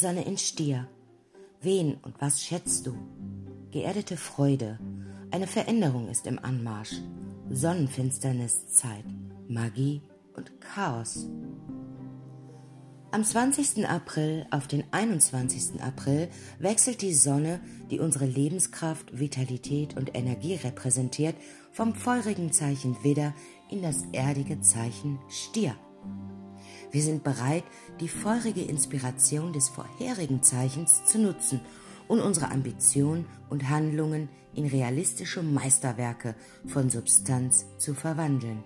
Sonne in Stier. Wen und was schätzt du? Geerdete Freude. Eine Veränderung ist im Anmarsch. Sonnenfinsterniszeit. Magie und Chaos. Am 20. April auf den 21. April wechselt die Sonne, die unsere Lebenskraft, Vitalität und Energie repräsentiert, vom feurigen Zeichen Widder in das erdige Zeichen Stier. Wir sind bereit, die feurige Inspiration des vorherigen Zeichens zu nutzen und unsere Ambitionen und Handlungen in realistische Meisterwerke von Substanz zu verwandeln.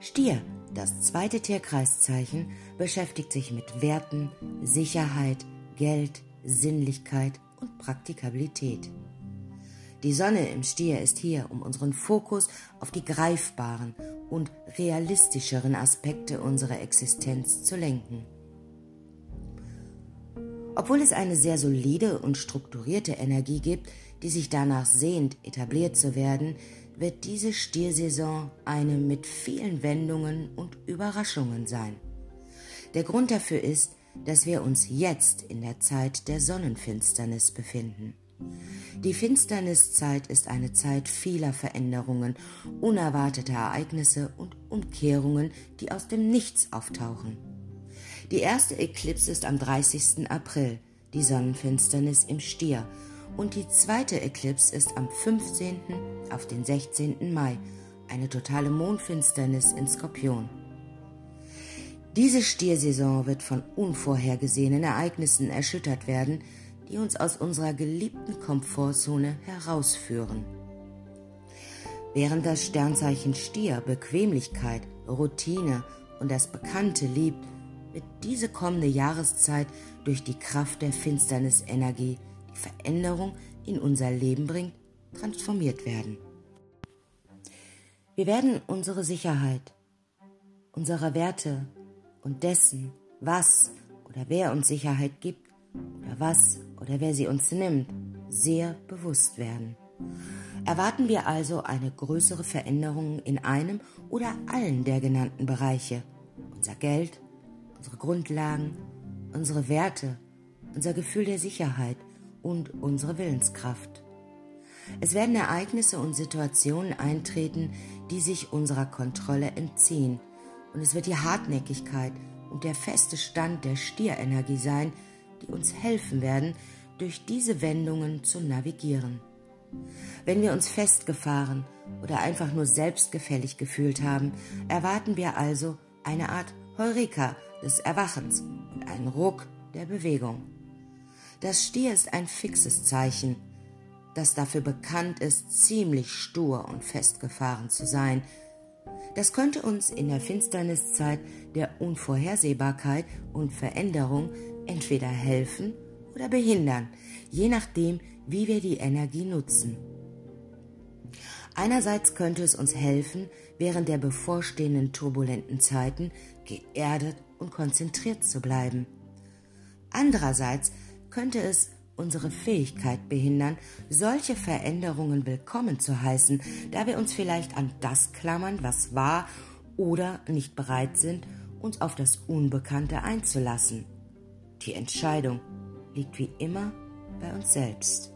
Stier, das zweite Tierkreiszeichen, beschäftigt sich mit Werten, Sicherheit, Geld, Sinnlichkeit und Praktikabilität. Die Sonne im Stier ist hier, um unseren Fokus auf die greifbaren und realistischeren Aspekte unserer Existenz zu lenken. Obwohl es eine sehr solide und strukturierte Energie gibt, die sich danach sehnt, etabliert zu werden, wird diese Stiersaison eine mit vielen Wendungen und Überraschungen sein. Der Grund dafür ist, dass wir uns jetzt in der Zeit der Sonnenfinsternis befinden. Die Finsterniszeit ist eine Zeit vieler Veränderungen, unerwarteter Ereignisse und Umkehrungen, die aus dem Nichts auftauchen. Die erste Eklipse ist am 30. April, die Sonnenfinsternis im Stier, und die zweite Eklipse ist am 15. auf den 16. Mai, eine totale Mondfinsternis in Skorpion. Diese Stiersaison wird von unvorhergesehenen Ereignissen erschüttert werden, die uns aus unserer geliebten Komfortzone herausführen. Während das Sternzeichen Stier Bequemlichkeit, Routine und das Bekannte liebt, wird diese kommende Jahreszeit durch die Kraft der Finsternisenergie, die Veränderung in unser Leben bringt, transformiert werden. Wir werden unsere Sicherheit, unserer Werte und dessen, was oder wer uns Sicherheit gibt, oder was oder wer sie uns nimmt, sehr bewusst werden. Erwarten wir also eine größere Veränderung in einem oder allen der genannten Bereiche. Unser Geld, unsere Grundlagen, unsere Werte, unser Gefühl der Sicherheit und unsere Willenskraft. Es werden Ereignisse und Situationen eintreten, die sich unserer Kontrolle entziehen, und es wird die Hartnäckigkeit und der feste Stand der Stierenergie sein, die uns helfen werden, durch diese Wendungen zu navigieren. Wenn wir uns festgefahren oder einfach nur selbstgefällig gefühlt haben, erwarten wir also eine Art Heureka des Erwachens und einen Ruck der Bewegung. Das Stier ist ein fixes Zeichen, das dafür bekannt ist, ziemlich stur und festgefahren zu sein. Das könnte uns in der Finsterniszeit der Unvorhersehbarkeit und Veränderung entweder helfen oder behindern, je nachdem, wie wir die Energie nutzen. Einerseits könnte es uns helfen, während der bevorstehenden turbulenten Zeiten geerdet und konzentriert zu bleiben. Andererseits könnte es unsere Fähigkeit behindern, solche Veränderungen willkommen zu heißen, da wir uns vielleicht an das klammern, was war, oder nicht bereit sind, uns auf das Unbekannte einzulassen. Die Entscheidung liegt wie immer bei uns selbst.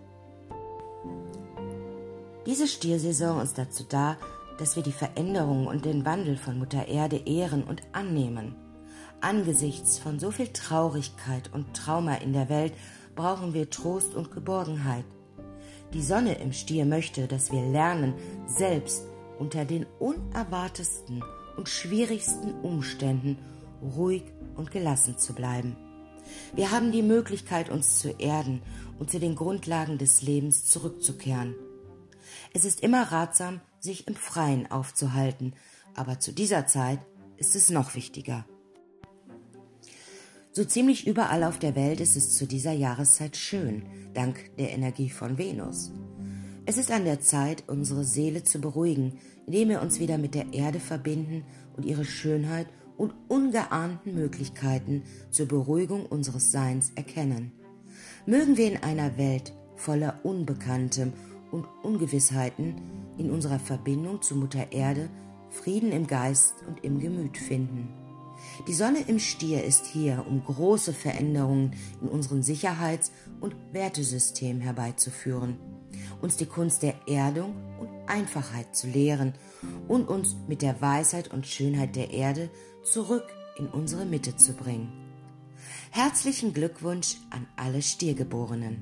Diese Stiersaison ist dazu da, dass wir die Veränderung und den Wandel von Mutter Erde ehren und annehmen. Angesichts von so viel Traurigkeit und Trauma in der Welt brauchen wir Trost und Geborgenheit. Die Sonne im Stier möchte, dass wir lernen, selbst unter den unerwartesten und schwierigsten Umständen ruhig und gelassen zu bleiben. Wir haben die Möglichkeit, uns zu erden und zu den Grundlagen des Lebens zurückzukehren. Es ist immer ratsam, sich im Freien aufzuhalten, aber zu dieser Zeit ist es noch wichtiger. So ziemlich überall auf der Welt ist es zu dieser Jahreszeit schön, dank der Energie von Venus. Es ist an der Zeit, unsere Seele zu beruhigen, indem wir uns wieder mit der Erde verbinden und ihre Schönheit und ungeahnten Möglichkeiten zur Beruhigung unseres Seins erkennen. Mögen wir in einer Welt voller Unbekanntem und Ungewissheiten in unserer Verbindung zu Mutter Erde Frieden im Geist und im Gemüt finden. Die Sonne im Stier ist hier, um große Veränderungen in unserem Sicherheits- und Wertesystem herbeizuführen, uns die Kunst der Erdung und Einfachheit zu lehren und uns mit der Weisheit und Schönheit der Erde zurück in unsere Mitte zu bringen. Herzlichen Glückwunsch an alle Stiergeborenen.